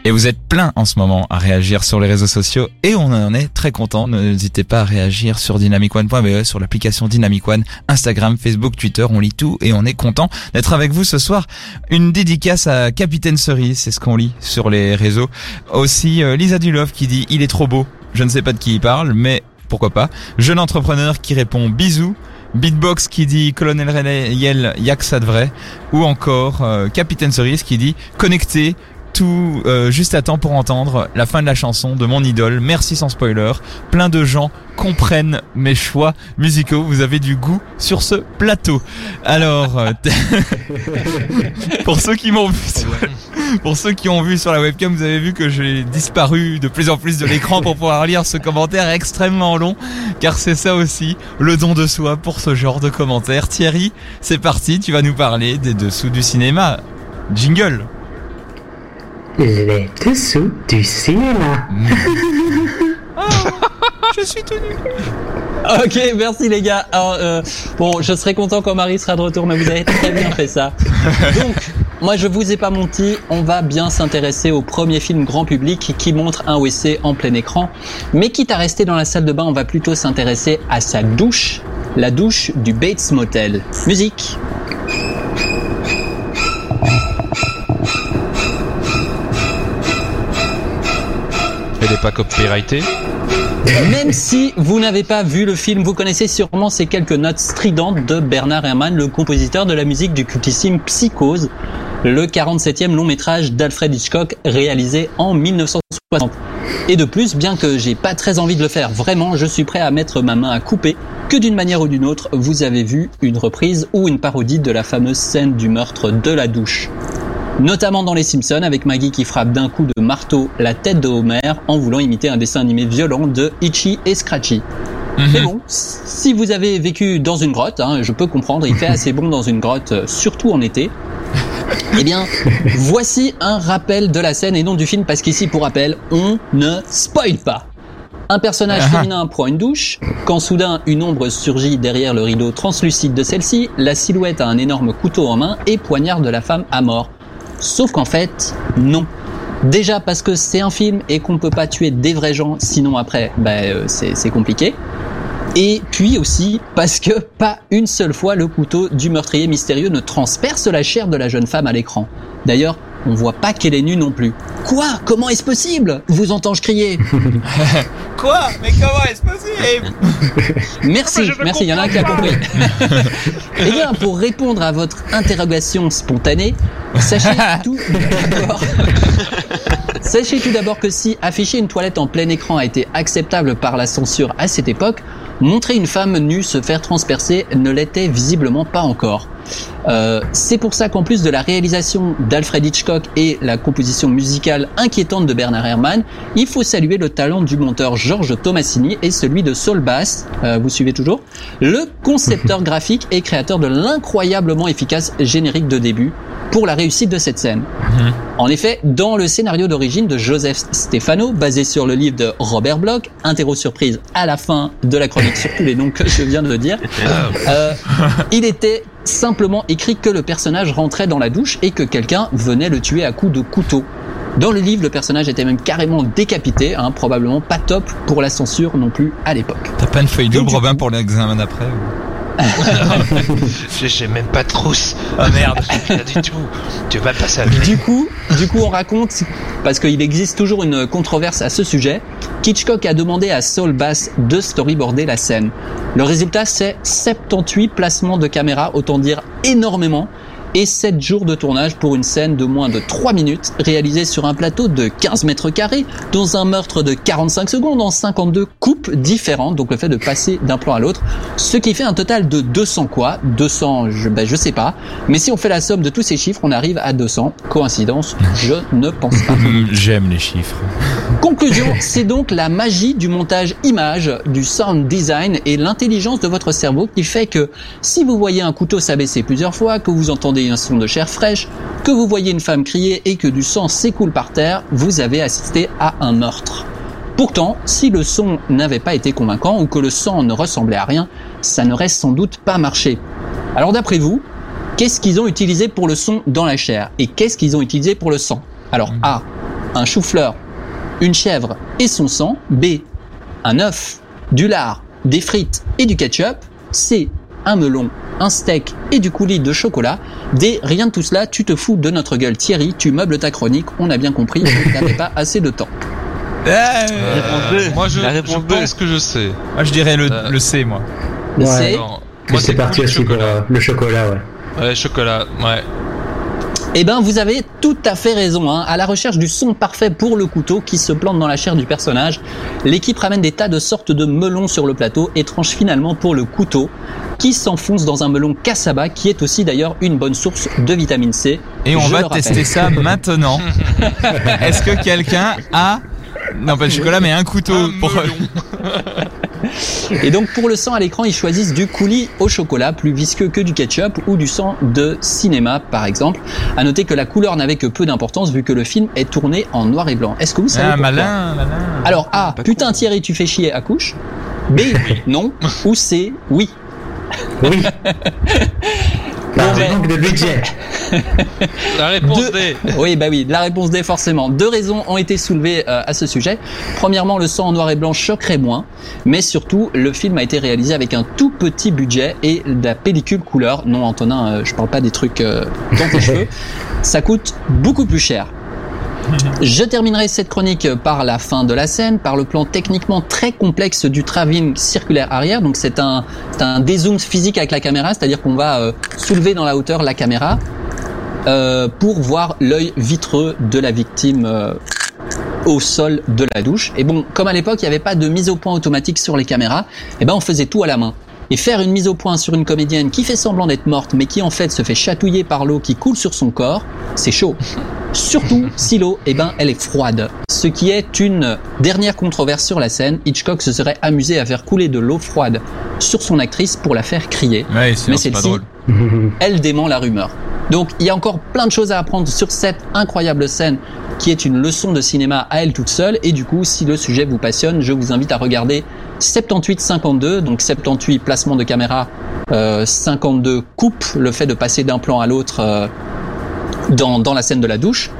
Et vous êtes plein en ce moment à réagir sur les réseaux sociaux et on en est très content. N'hésitez pas à réagir sur dynamicone.be, sur l'application Dynamic One, Instagram, Facebook, Twitter. On lit tout et on est content d'être avec vous ce soir. Une dédicace à Capitaine Cerise, c'est ce qu'on lit sur les réseaux. Aussi euh, Lisa Dulov qui dit il est trop beau. Je ne sais pas de qui il parle, mais pourquoi pas. Jeune entrepreneur qui répond bisous. Beatbox qui dit Colonel Yel Yak ça de vrai ou encore euh, Capitaine Cerise qui dit connecté tout euh, juste à temps pour entendre la fin de la chanson de mon idole. Merci sans spoiler. Plein de gens comprennent mes choix musicaux. Vous avez du goût sur ce plateau. Alors, euh, pour ceux qui m'ont vu, sur, pour ceux qui ont vu sur la webcam, vous avez vu que j'ai disparu de plus en plus de l'écran pour pouvoir lire ce commentaire extrêmement long, car c'est ça aussi le don de soi pour ce genre de commentaires. Thierry, c'est parti. Tu vas nous parler des dessous du cinéma. Jingle. Les dessous du cinéma. Je suis tout nu. Ok, merci les gars. Alors, euh, bon, je serais content quand Marie sera de retour, mais vous avez très bien fait ça. Donc, moi je vous ai pas menti, on va bien s'intéresser au premier film grand public qui montre un WC en plein écran. Mais quitte à rester dans la salle de bain, on va plutôt s'intéresser à sa douche, la douche du Bates Motel. Musique. Elle est pas copyrightée. Même si vous n'avez pas vu le film, vous connaissez sûrement ces quelques notes stridentes de Bernard Herrmann, le compositeur de la musique du cultissime Psychose, le 47e long métrage d'Alfred Hitchcock réalisé en 1960. Et de plus, bien que j'ai pas très envie de le faire vraiment, je suis prêt à mettre ma main à couper que d'une manière ou d'une autre, vous avez vu une reprise ou une parodie de la fameuse scène du meurtre de la douche notamment dans Les Simpsons avec Maggie qui frappe d'un coup de marteau la tête de Homer en voulant imiter un dessin animé violent de Itchy et Scratchy. Mais bon, si vous avez vécu dans une grotte, hein, je peux comprendre, il fait assez bon dans une grotte, euh, surtout en été. Eh bien, voici un rappel de la scène et non du film, parce qu'ici, pour rappel, on ne spoil pas. Un personnage féminin prend une douche, quand soudain une ombre surgit derrière le rideau translucide de celle-ci, la silhouette a un énorme couteau en main et poignarde la femme à mort. Sauf qu'en fait, non. Déjà parce que c'est un film et qu'on peut pas tuer des vrais gens, sinon après, ben, euh, c'est compliqué. Et puis aussi parce que pas une seule fois le couteau du meurtrier mystérieux ne transperce la chair de la jeune femme à l'écran. D'ailleurs, on voit pas qu'elle est nue non plus. Quoi? Comment est-ce possible? Vous entends-je crier? Quoi? Mais comment est-ce possible? Merci, merci, il y en a un qui a compris. eh bien, pour répondre à votre interrogation spontanée, sachez tout d'abord. Sachez tout d'abord que si afficher une toilette en plein écran a été acceptable par la censure à cette époque, montrer une femme nue se faire transpercer ne l'était visiblement pas encore. Euh, c'est pour ça qu'en plus de la réalisation d'Alfred Hitchcock et la composition musicale inquiétante de Bernard Herrmann, il faut saluer le talent du monteur Georges Tomasini et celui de Saul Bass, euh, vous suivez toujours, le concepteur graphique et créateur de l'incroyablement efficace générique de début pour la réussite de cette scène. En effet, dans le scénario d'origine de Joseph Stefano, basé sur le livre de Robert Bloch, interro surprise à la fin de la chronique sur tous les noms que je viens de dire, euh, il était simplement écrit que le personnage rentrait dans la douche et que quelqu'un venait le tuer à coups de couteau. Dans le livre, le personnage était même carrément décapité, hein, probablement pas top pour la censure non plus à l'époque. T'as pas une feuille double, Robin, pour l'examen d'après J'ai même pas de trousse. Ah merde, rien du tout. Tu vas passer à Du coup, du coup, on raconte, parce qu'il existe toujours une controverse à ce sujet, qu'Hitchcock a demandé à Saul Bass de storyboarder la scène. Le résultat, c'est 78 placements de caméra, autant dire énormément, et 7 jours de tournage pour une scène de moins de 3 minutes, réalisée sur un plateau de 15 mètres carrés, dans un meurtre de 45 secondes en 52 coupes différentes, donc le fait de passer d'un plan à l'autre, ce qui fait un total de 200 quoi? 200, je, ben, je sais pas, mais si on fait la somme de tous ces chiffres, on arrive à 200. Coïncidence? Je ne pense pas. J'aime les chiffres. Conclusion, c'est donc la magie du montage image, du sound design et l'intelligence de votre cerveau qui fait que si vous voyez un couteau s'abaisser plusieurs fois, que vous entendez un son de chair fraîche, que vous voyez une femme crier et que du sang s'écoule par terre, vous avez assisté à un meurtre. Pourtant, si le son n'avait pas été convaincant ou que le sang ne ressemblait à rien, ça n'aurait sans doute pas marché. Alors d'après vous, qu'est-ce qu'ils ont utilisé pour le son dans la chair et qu'est-ce qu'ils ont utilisé pour le sang? Alors A, un chou-fleur, une chèvre et son sang. B. Un œuf, du lard, des frites et du ketchup. C. Un melon, un steak et du coulis de chocolat. D. Rien de tout cela, tu te fous de notre gueule Thierry, tu meubles ta chronique, on a bien compris, tu n'avais pas assez de temps. Euh, moi, je, je pense que je sais. Moi, je dirais le, Euh. le C, moi. Le Ouais. C. Non, moi, c'est parti aussi pour chocolat. euh, le chocolat, ouais. Ouais, chocolat, ouais. Eh ben, vous avez tout à fait raison. Hein. À la recherche du son parfait pour le couteau qui se plante dans la chair du personnage, l'équipe ramène des tas de sortes de melons sur le plateau et tranche finalement pour le couteau qui s'enfonce dans un melon cassaba qui est aussi d'ailleurs une bonne source de vitamine C. Et on va tester ça maintenant. Est-ce que quelqu'un a non pas de chocolat mais un couteau Un pour melon. Et donc pour le sang à l'écran, ils choisissent du coulis au chocolat, plus visqueux que du ketchup ou du sang de cinéma par exemple. À noter que la couleur n'avait que peu d'importance vu que le film est tourné en noir et blanc. Est-ce que vous savez Ah, pourquoi malin, malin. Alors A, Pas putain. Thierry, tu fais chier à couche. B, non. Ou C, oui. Oui. Par Bon, manque de budget. La réponse Deux- D. Oui, bah oui, la réponse D forcément. Deux raisons ont été soulevées euh, à ce sujet. Premièrement, le sang en noir et blanc choquerait moins, mais surtout, le film a été réalisé avec un tout petit budget et la pellicule couleur. Non, Antonin, euh, je parle pas des trucs euh, dans tes cheveux. Ça coûte beaucoup plus cher. Je terminerai cette chronique par la fin de la scène, par le plan techniquement très complexe du travelling circulaire arrière. Donc c'est un, un dézoom physique avec la caméra, c'est-à-dire qu'on va euh, soulever dans la hauteur la caméra euh, pour voir l'œil vitreux de la victime euh, au sol de la douche. Et bon, comme à l'époque il n'y avait pas de mise au point automatique sur les caméras, eh ben on faisait tout à la main. Et faire une mise au point sur une comédienne qui fait semblant d'être morte, mais qui en fait se fait chatouiller par l'eau qui coule sur son corps, c'est chaud. Surtout si l'eau, eh ben, elle est froide. Ce qui est une dernière controverse sur la scène. Hitchcock se serait amusé à faire couler de l'eau froide sur son actrice pour la faire crier. Ouais, Mais c'est pas celle-ci, drôle. elle dément la rumeur. Donc il y a encore plein de choses à apprendre sur cette incroyable scène qui est une leçon de cinéma à elle toute seule. Et du coup, si le sujet vous passionne, je vous invite à regarder 78-52, donc 78 placement de caméra, euh, 52 coupe, le fait de passer d'un plan à l'autre euh, dans, dans la scène de la douche.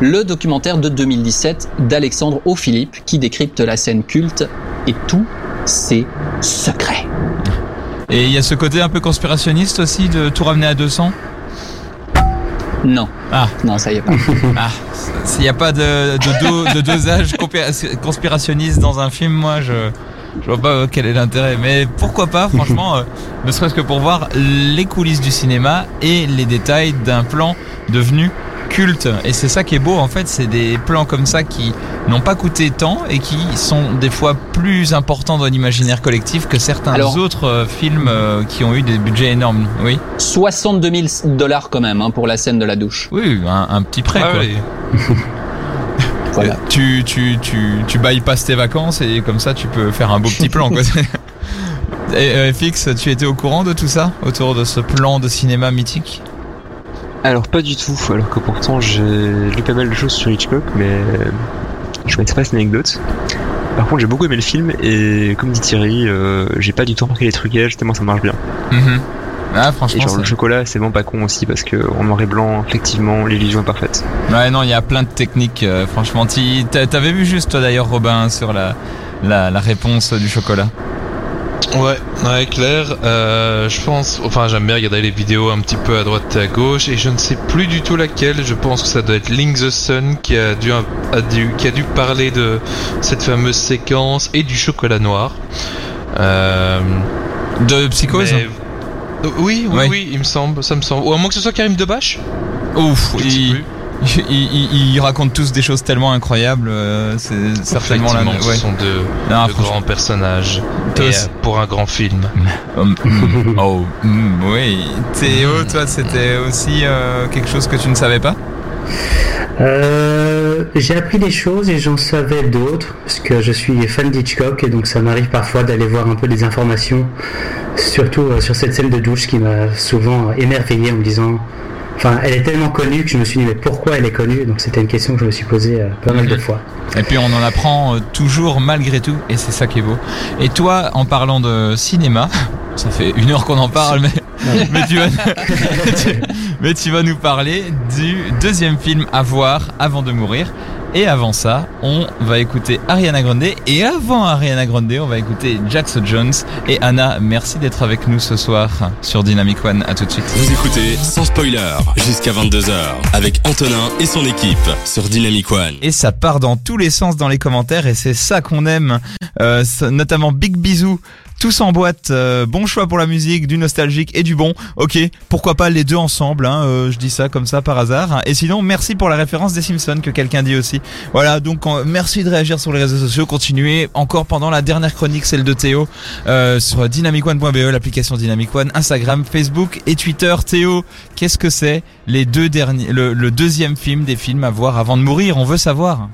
Le documentaire de 2017 d'Alexandre O'Philippe qui décrypte la scène culte et tous ses secrets. Et il y a ce côté un peu conspirationniste aussi de tout ramener à 200. Non. Ah. Non, ça y est pas. Ah, s'il n'y a pas de, de, do- de dosage conspirationniste dans un film, moi je je vois pas quel est l'intérêt. Mais pourquoi pas, franchement, euh, ne serait-ce que pour voir les coulisses du cinéma et les détails d'un plan devenu culte. Et c'est ça qui est beau en fait, c'est des plans comme ça qui n'ont pas coûté tant et qui sont des fois plus importants dans l'imaginaire collectif que certains Alors- autres euh, films euh, qui ont eu des budgets énormes. Oui, 62 000 dollars quand même hein, pour la scène de la douche. oui, un, un petit prêt Ah quoi. oui. Voilà. Tu, tu, tu, tu bypasses tes vacances et comme ça tu peux faire un beau petit plan quoi. Et euh, FX, tu étais au courant de tout ça autour de ce plan de cinéma mythique? Alors pas du tout, alors que pourtant j'ai lu pas mal de choses sur Hitchcock, mais je connaissais pas cette anecdote. Par contre j'ai beaucoup aimé le film et comme dit Thierry, euh, j'ai pas du tout remarqué les trucages tellement ça marche bien. Mhm. Ah Et franchement, genre le chocolat c'est vraiment pas con aussi parce que en noir et blanc effectivement l'illusion est parfaite. ouais non, il y a plein de techniques. euh, franchement, t'avais vu juste toi d'ailleurs Robin sur la, la, la réponse du chocolat? Ouais, ouais, clair. Euh, je pense, enfin, j'aime bien regarder les vidéos un petit peu à droite et à gauche, et je ne sais plus du tout laquelle. Je pense que ça doit être Link the Sun qui a dû, a dû, qui a dû parler de cette fameuse séquence et du chocolat noir. Euh, De Psychose mais- Euh, Oui, oui, Ouais. oui, il me semble, ça me semble. Ou à moins que ce soit Karim Debache? Ouf, Je ne sais il, plus. Il, il- il raconte tous des choses tellement incroyables. euh, c'est certainement la. Effectivement, Ouais. Ce sont de, Non, de franchement. grands personnages. Et, euh, pour un grand film. Oh, hum, oui. Théo, toi, c'était aussi euh, quelque chose que tu ne savais pas? Euh, j'ai appris des choses et j'en savais d'autres parce que je suis fan d'Hitchcock et donc ça m'arrive parfois d'aller voir un peu des informations, surtout sur cette scène de douche qui m'a souvent émerveillé en me disant, enfin, elle est tellement connue que je me suis dit mais pourquoi elle est connue? Donc c'était une question que je me suis posée euh, pas mal de fois. Et puis on en apprend euh, toujours malgré tout, et c'est ça qui est beau. Et toi, en parlant de cinéma, ça fait une heure qu'on en parle, mais, mais, tu vas, tu- mais tu vas nous parler du deuxième film à voir avant de mourir. Et avant ça, on va écouter Ariana Grande. Et avant Ariana Grande, on va écouter Jackson Jones. Et Anna, merci d'être avec nous ce soir sur Dynamic One. À tout de suite. Vous écoutez sans spoiler jusqu'à 22h avec Antonin et son équipe sur Dynamic One. Et ça part dans tous les sens dans les commentaires et c'est ça qu'on aime. Euh, notamment Big Bisou tous en boîte, euh, bon choix pour la musique, du nostalgique et du bon. Ok, pourquoi pas les deux ensemble, hein, euh, je dis ça comme ça par hasard. Et sinon, merci pour la référence des Simpsons que quelqu'un dit aussi. Voilà, donc merci de réagir sur les réseaux sociaux, continuez encore pendant la dernière chronique, celle de Théo, euh, sur dynamicone.be, l'application Dynamic One, Instagram, Facebook et Twitter. Théo, qu'est-ce que c'est les deux derniers, le deuxième film des films à voir avant de mourir? On veut savoir.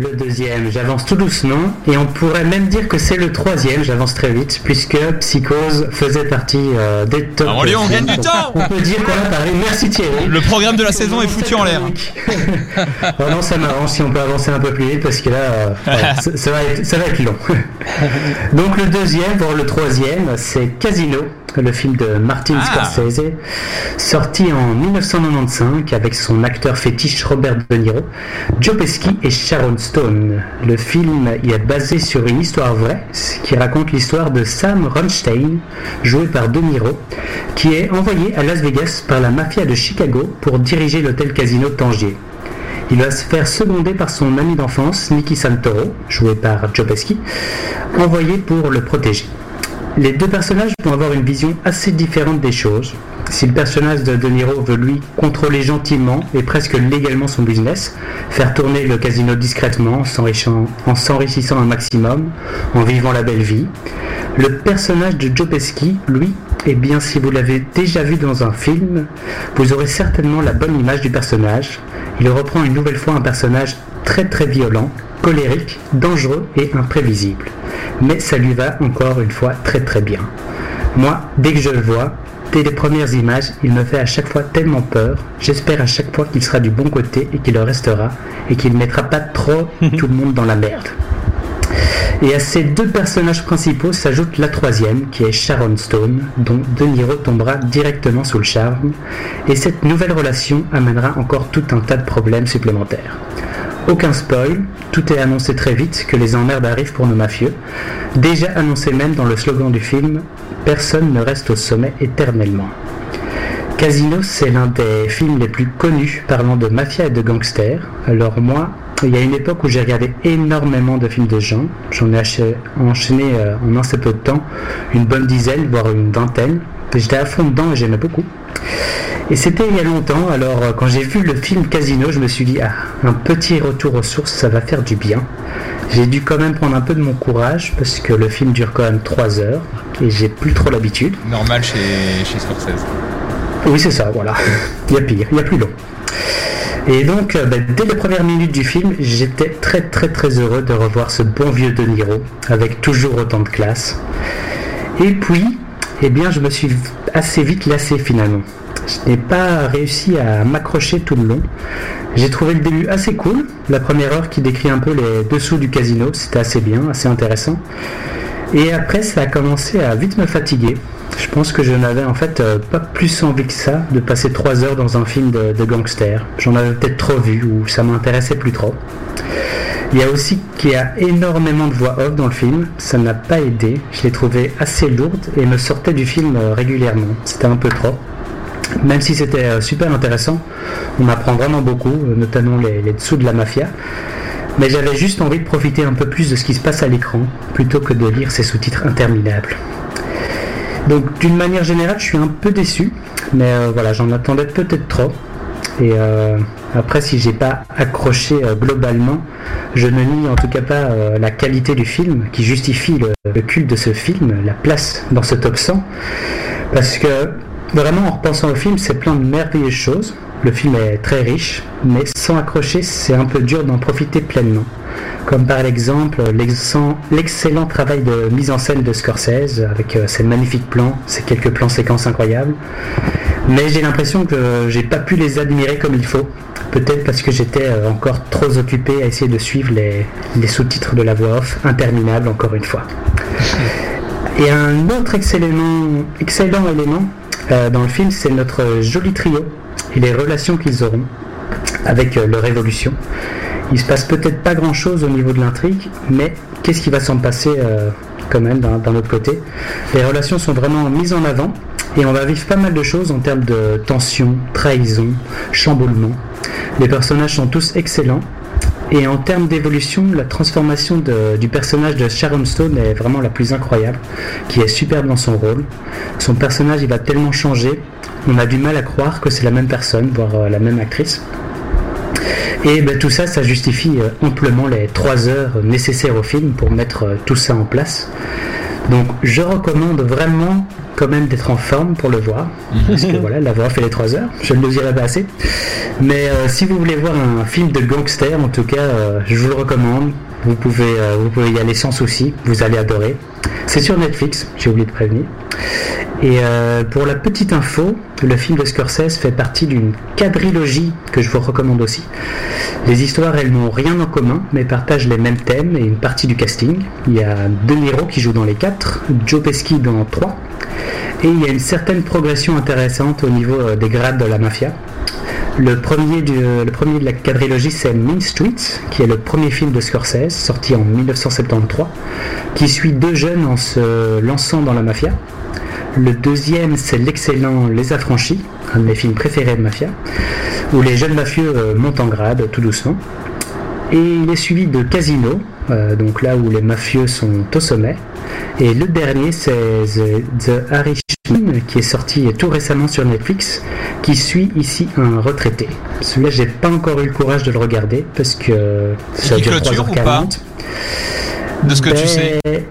Le deuxième, j'avance tout doucement, et on pourrait même dire que c'est le troisième, j'avance très vite, puisque Psychose faisait partie euh, des top. on gagne du temps On peut dire qu'on a parlé, merci Thierry. Le programme de la saison est foutu en l'air. oh non, ça m'arrange si on peut avancer un peu plus vite, parce que là, euh, ça, va être, ça va être long. Donc le deuxième, voire le troisième, c'est Casino, le film de Martin ah. Scorsese, sorti en 1995 avec son acteur fétiche Robert De Niro, Joe Pesci et Sharon Stone. Le film y est basé sur une histoire vraie qui raconte l'histoire de Sam Ronstein, joué par De Niro, qui est envoyé à Las Vegas par la mafia de Chicago pour diriger l'hôtel casino Tangier. Il va se faire seconder par son ami d'enfance, Nicky Santoro, joué par Joe Pesci, envoyé pour le protéger. Les deux personnages vont avoir une vision assez différente des choses. Si le personnage de De Niro veut lui contrôler gentiment et presque légalement son business, faire tourner le casino discrètement en s'enrichissant un maximum, en vivant la belle vie, le personnage de Joe lui, eh bien si vous l'avez déjà vu dans un film, vous aurez certainement la bonne image du personnage. Il reprend une nouvelle fois un personnage très très violent, colérique, dangereux et imprévisible mais ça lui va encore une fois très très bien. Moi, dès que je le vois, dès les premières images, il me fait à chaque fois tellement peur. J'espère à chaque fois qu'il sera du bon côté et qu'il le restera et qu'il ne mettra pas trop tout le monde dans la merde. Et à ces deux personnages principaux s'ajoute la troisième, qui est Sharon Stone, dont De Niro tombera directement sous le charme, et cette nouvelle relation amènera encore tout un tas de problèmes supplémentaires. Aucun spoil, tout est annoncé très vite que les emmerdes arrivent pour nos mafieux. Déjà annoncé même dans le slogan du film Personne ne reste au sommet éternellement. Casino, c'est l'un des films les plus connus parlant de mafia et de gangsters. Alors moi, il y a une époque où j'ai regardé énormément de films de gens. J'en ai enchaîné euh, en assez peu de temps une bonne dizaine, voire une vingtaine. J'étais à fond dedans et j'aimais beaucoup. Et c'était il y a longtemps, alors euh, quand j'ai vu le film Casino, je me suis dit, ah, un petit retour aux sources, ça va faire du bien. J'ai dû quand même prendre un peu de mon courage, parce que le film dure quand même 3 heures, et j'ai plus trop l'habitude. Normal chez, chez Scorsese. Oui, c'est ça, voilà. Il y a pire, il y a plus long. Et donc, euh, ben, dès les premières minutes du film, j'étais très très très heureux de revoir ce bon vieux De Niro, avec toujours autant de classe. Et puis, eh bien, je me suis assez vite lassé finalement. Je n'ai pas réussi à m'accrocher tout le long. J'ai trouvé le début assez cool. La première heure qui décrit un peu les dessous du casino, c'était assez bien, assez intéressant. Et après, ça a commencé à vite me fatiguer. Je pense que je n'avais en fait euh, pas plus envie que ça de passer trois heures dans un film de, de gangster. J'en avais peut-être trop vu ou ça m'intéressait plus trop. Il y a aussi qu'il y a énormément de voix off dans le film. Ça n'a pas aidé. Je l'ai trouvé assez lourde et me sortait du film euh, régulièrement. C'était un peu trop. Même si c'était euh, super intéressant, on apprend vraiment beaucoup, euh, notamment les, dessous de la mafia. Mais j'avais juste envie de profiter un peu plus de ce qui se passe à l'écran, plutôt que de lire ces sous-titres interminables. Donc d'une manière générale, je suis un peu déçu, mais voilà, j'en attendais peut-être trop. Et après, si j'ai pas accroché globalement, je ne nie en tout cas pas euh, la qualité du film qui justifie le, culte de ce film, la place dans ce top 100. Parce que vraiment en repensant au film, c'est plein de merveilleuses choses. Le film est très riche, mais sans accrocher, c'est un peu dur d'en profiter pleinement. Comme par exemple l'excellent travail de mise en scène de Scorsese avec euh, ses magnifiques plans, ses quelques plans séquences incroyables. Mais j'ai l'impression que j'ai pas pu les admirer comme il faut Peut-être parce que j'étais euh, encore trop occupé à essayer de suivre les, sous-titres de la voix off, interminable encore une fois. Et un autre excellent, élément euh, dans le film, c'est notre joli trio et les relations qu'ils auront avec euh, leur évolution. Il se passe peut-être pas grand-chose au niveau de l'intrigue, mais qu'est-ce qui va s'en passer quand même d'un autre côté? Les relations sont vraiment mises en avant et on va vivre pas mal de choses en termes de tension, trahison, chamboulement. Les personnages sont tous excellents. Et en termes d'évolution, la transformation de- du personnage de Sharon Stone est vraiment la plus incroyable, qui est superbe dans son rôle. Son personnage, il va tellement changer, on a du mal à croire que c'est la même personne, voire euh, la même actrice. Et ben, tout ça, ça justifie euh, amplement les trois heures nécessaires au film pour mettre euh, tout ça en place. Donc je recommande vraiment quand même d'être en forme pour le voir, parce que voilà, l'avoir fait les trois heures, je ne le dirai pas assez. Mais euh, si vous voulez voir un film de gangster, en tout cas, euh, je vous le recommande. Vous pouvez, euh, vous pouvez y aller sans souci, vous allez adorer. C'est sur Netflix, j'ai oublié de prévenir. Et pour la petite info, le film de Scorsese fait partie d'une quadrilogie que je vous recommande aussi. Les histoires, elles n'ont rien en commun, mais partagent les mêmes thèmes et une partie du casting. Il y a De Niro qui joue dans les quatre, Joe Pesci dans trois, et il y a une certaine progression intéressante au niveau des grades de la mafia. Le premier, du- le premier de la quadrilogie, c'est Mean Streets, qui est le premier film de Scorsese, sorti en 1973, qui suit deux jeunes en se lançant dans la mafia. Le deuxième, c'est l'excellent Les Affranchis, un de mes films préférés de mafia, où les jeunes mafieux euh, montent en grade tout doucement. Et il est suivi de Casino, euh, donc là où les mafieux sont au sommet. Et le dernier, c'est The, The Irishman, qui est sorti tout récemment sur Netflix, qui suit ici un retraité. Celui-là, j'ai pas encore eu le courage de le regarder parce que ça qui dure clôture ou 3h40. De ce que tu Ben,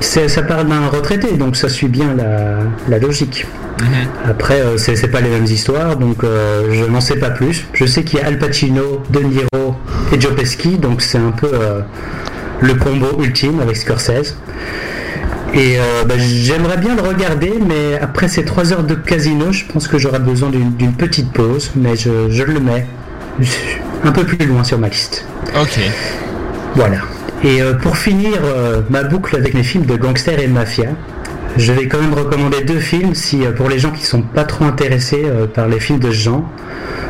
sais. Ça parle d'un retraité, donc ça suit bien la, la logique. Mhm. Après, euh, c'est c'est pas les mêmes histoires, donc euh, je n'en sais pas plus. Je sais qu'il y a Al Pacino, De Niro et Joe Pesci, donc c'est un peu euh, le combo ultime avec Scorsese. Et euh, bah, j'aimerais bien le regarder, mais après ces trois heures de casino, je pense que j'aurais besoin d'une petite pause, mais je, je le mets un peu plus loin sur ma liste. Ok. Voilà. Et euh, pour finir euh, ma boucle avec mes films de gangsters et de mafia, je vais quand même recommander deux films si pour les gens qui sont pas trop intéressés par les films de ce genre,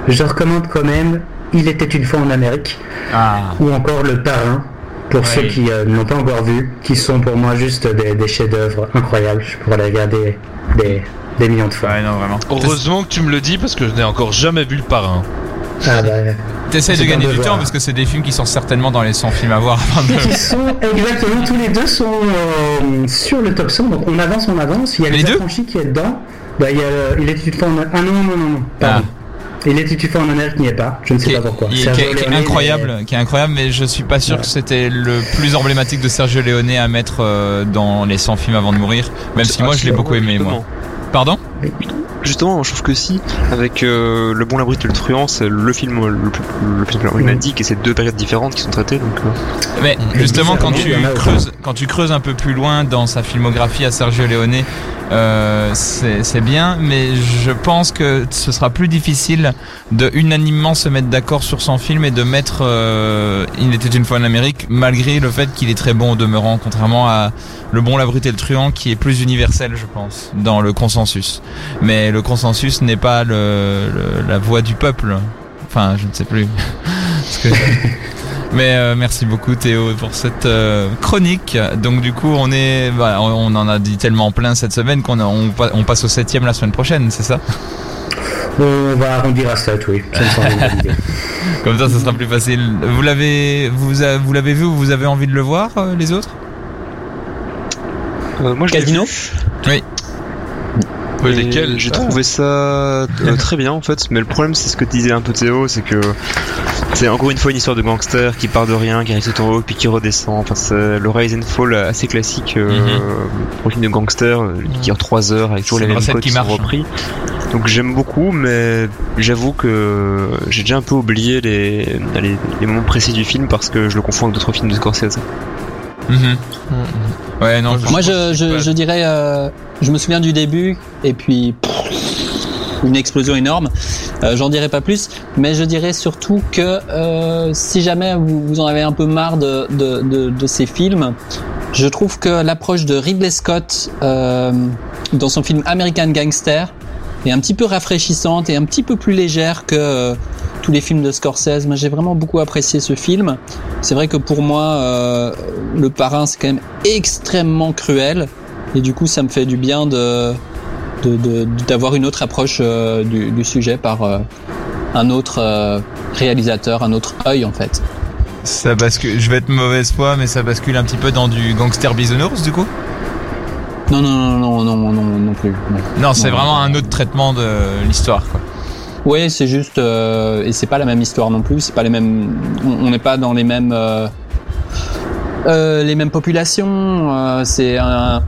je recommande quand même Il était une fois en Amérique Ah. ou encore Le Parrain pour Oui. ceux qui euh, ne l'ont pas encore vu, qui sont pour moi juste des, des chefs-d'œuvre incroyables. Je pourrais les regarder des, des millions de fois. Ouais, non, vraiment. Heureusement que tu me le dis parce que je n'ai encore jamais vu le parrain. Ah bah, T'essayes de gagner du temps parce que c'est des films qui sont certainement dans les 100 films à voir avant de... qui sont exactement tous les deux sont euh, sur le top 100 donc on avance on avance il y a Les les, deux qui est dedans bah, il y a euh, il est une fois en ah non non non non pardon il est fois en Amérique n'y est pas. Je ne sais est, pas pourquoi. qui est- qui est- qui est incroyable, qui est incroyable, mais je suis pas sûr Ouais. que c'était le plus emblématique de Sergio Leone à mettre euh, dans les 100 films avant de mourir, même si moi je l'ai beaucoup aimé moi. Pardon? Justement, je trouve que si, avec euh, Le Bon Labri et le Truand, c'est le film le plus, le plus emblématique et c'est deux périodes différentes qui sont traitées. Donc, euh, Mais justement, quand tu creuses, quand tu creuses un peu plus loin dans sa filmographie à Sergio Leone, euh, c'est bien, mais je pense que ce sera plus difficile de unanimement se mettre d'accord sur son film et de mettre euh, Il était une fois en Amérique, malgré le fait qu'il est très bon au demeurant, contrairement à Le Bon, la Brute et le Truand, qui est plus universel, je pense, dans le consensus. Mais le consensus n'est pas le, le- la voix du peuple. Enfin, je ne sais plus. Que- mais euh, merci beaucoup Théo pour cette euh, chronique. Donc du coup, on est, voilà, on, en a dit tellement plein cette semaine qu'on a- on, on passe au septième la semaine prochaine, c'est ça? On va arrondir à 7 oui. Comme ça, ça sera plus facile. Vous l'avez, vous, a- vous l'avez vu ou vous avez envie de le voir, euh, les autres? Euh, moi, je Casino vu. Ouais, Et lesquels J'ai Ah. trouvé ça euh, très bien en fait, mais le problème c'est ce que disait un peu Théo, c'est que c'est encore une fois une histoire de gangster qui part de rien, qui arrive tout en haut puis qui redescend. Enfin, c'est le rise and fall assez classique euh, Mhm. film de gangster euh, qui dure 3 heures avec toujours C'est les mêmes codes qui sont repris. Donc j'aime beaucoup, mais j'avoue que j'ai déjà un peu oublié les, les, les moments précis du film parce que je le confonds avec d'autres films de Scorsese. Mhm. Ouais, non. Moi, je, je dirais, euh, je me souviens du début, et puis une explosion énorme. Euh, J'en dirai pas plus, mais je dirais surtout que euh, si jamais vous, en avez un peu marre de, de, ces films, je trouve que l'approche de Ridley Scott euh, dans son film American Gangster est un petit peu rafraîchissante et un petit peu plus légère que euh, tous les films de Scorsese. Moi, j'ai vraiment beaucoup apprécié ce film. C'est vrai que pour moi, le parrain, c'est quand même extrêmement cruel. Et du coup, ça me fait du bien de d'avoir une autre approche euh, du, du, sujet par euh, un autre euh, réalisateur, un autre œil en fait. Ça bascule, je vais être mauvaise foi, mais ça bascule un petit peu dans du gangster bisounours du coup? Non, non, non, non, non, non, non plus. Non, c'est vraiment un autre traitement de l'histoire, quoi. Oui, c'est juste, et c'est pas la même histoire non plus. C'est pas les mêmes. On n'est pas dans les mêmes, les mêmes populations. C'est un,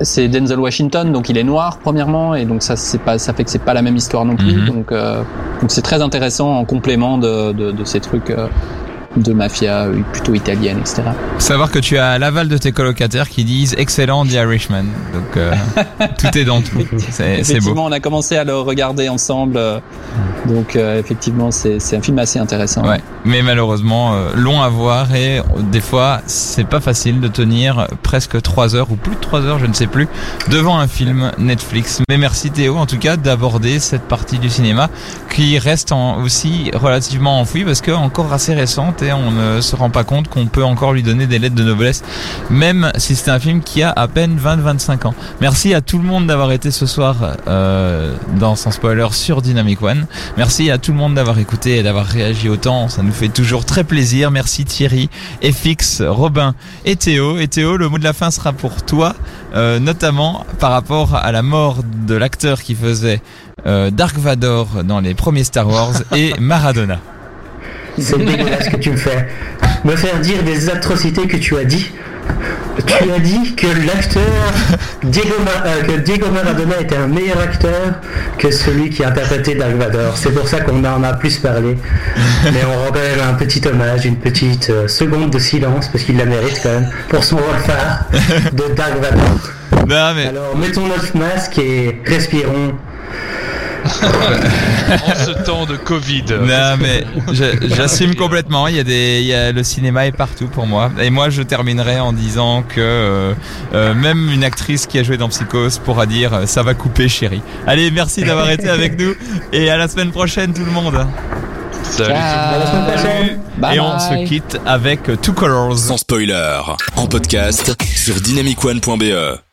c'est Denzel Washington, donc il est noir premièrement, et donc ça c'est pas, ça fait que c'est pas la même histoire non plus. Mm -hmm. Donc, euh, donc c'est très intéressant en complément de, de, de ces trucs. Euh, de mafia plutôt italienne, etc. Savoir que tu as l'aval de tes colocataires qui disent excellent The Irishman. Donc euh, tout est dans tout. C'est beau. Effectivement, on a commencé à le regarder ensemble. Euh, donc euh, effectivement, c'est un film assez intéressant. Ouais. Mais malheureusement, euh, long à voir et euh, des fois, c'est pas facile de tenir presque 3 heures ou plus de 3 heures, je ne sais plus, devant un film Netflix. Mais merci Théo en tout cas d'aborder cette partie du cinéma qui reste en, aussi relativement enfouie parce que encore assez récente on ne se rend pas compte qu'on peut encore lui donner des lettres de noblesse, même si c'est un film qui a à peine 20-25 ans. Merci à tout le monde d'avoir été ce soir euh, dans Sans Spoiler sur Dynamic One. Merci à tout le monde d'avoir écouté et d'avoir réagi autant. Ça nous fait toujours très plaisir. Merci Thierry, FX, Robin et Théo. Et Théo, le mot de la fin sera pour toi, euh, notamment par rapport à la mort de l'acteur qui faisait euh, Dark Vador dans les premiers Star Wars et Maradona. C'est dégueulasse ce que tu me fais. Me faire dire des atrocités que tu as dit. Tu as dit que l'acteur Diego, euh, que Diego Maradona était un meilleur acteur que celui qui a interprété Dark Vador. C'est pour ça qu'on en a plus parlé. Mais on rend un petit hommage, une petite euh, seconde de silence, parce qu'il la mérite quand même, pour son rôle phare de Dark Vador. Non, mais... Alors mettons notre masque et respirons. en ce temps de Covid. Non mais j'assume complètement. Il y a des, il y a le cinéma est partout pour moi. Et moi je terminerai en disant que euh, euh, même une actrice qui a joué dans Psychose pourra dire euh, ça va couper chérie. Allez merci d'avoir été avec nous et à la semaine prochaine tout le monde. Salut. Salut. Bye et on bye. se quitte avec Two Colors. Sans spoiler, en podcast sur dynamicone.be.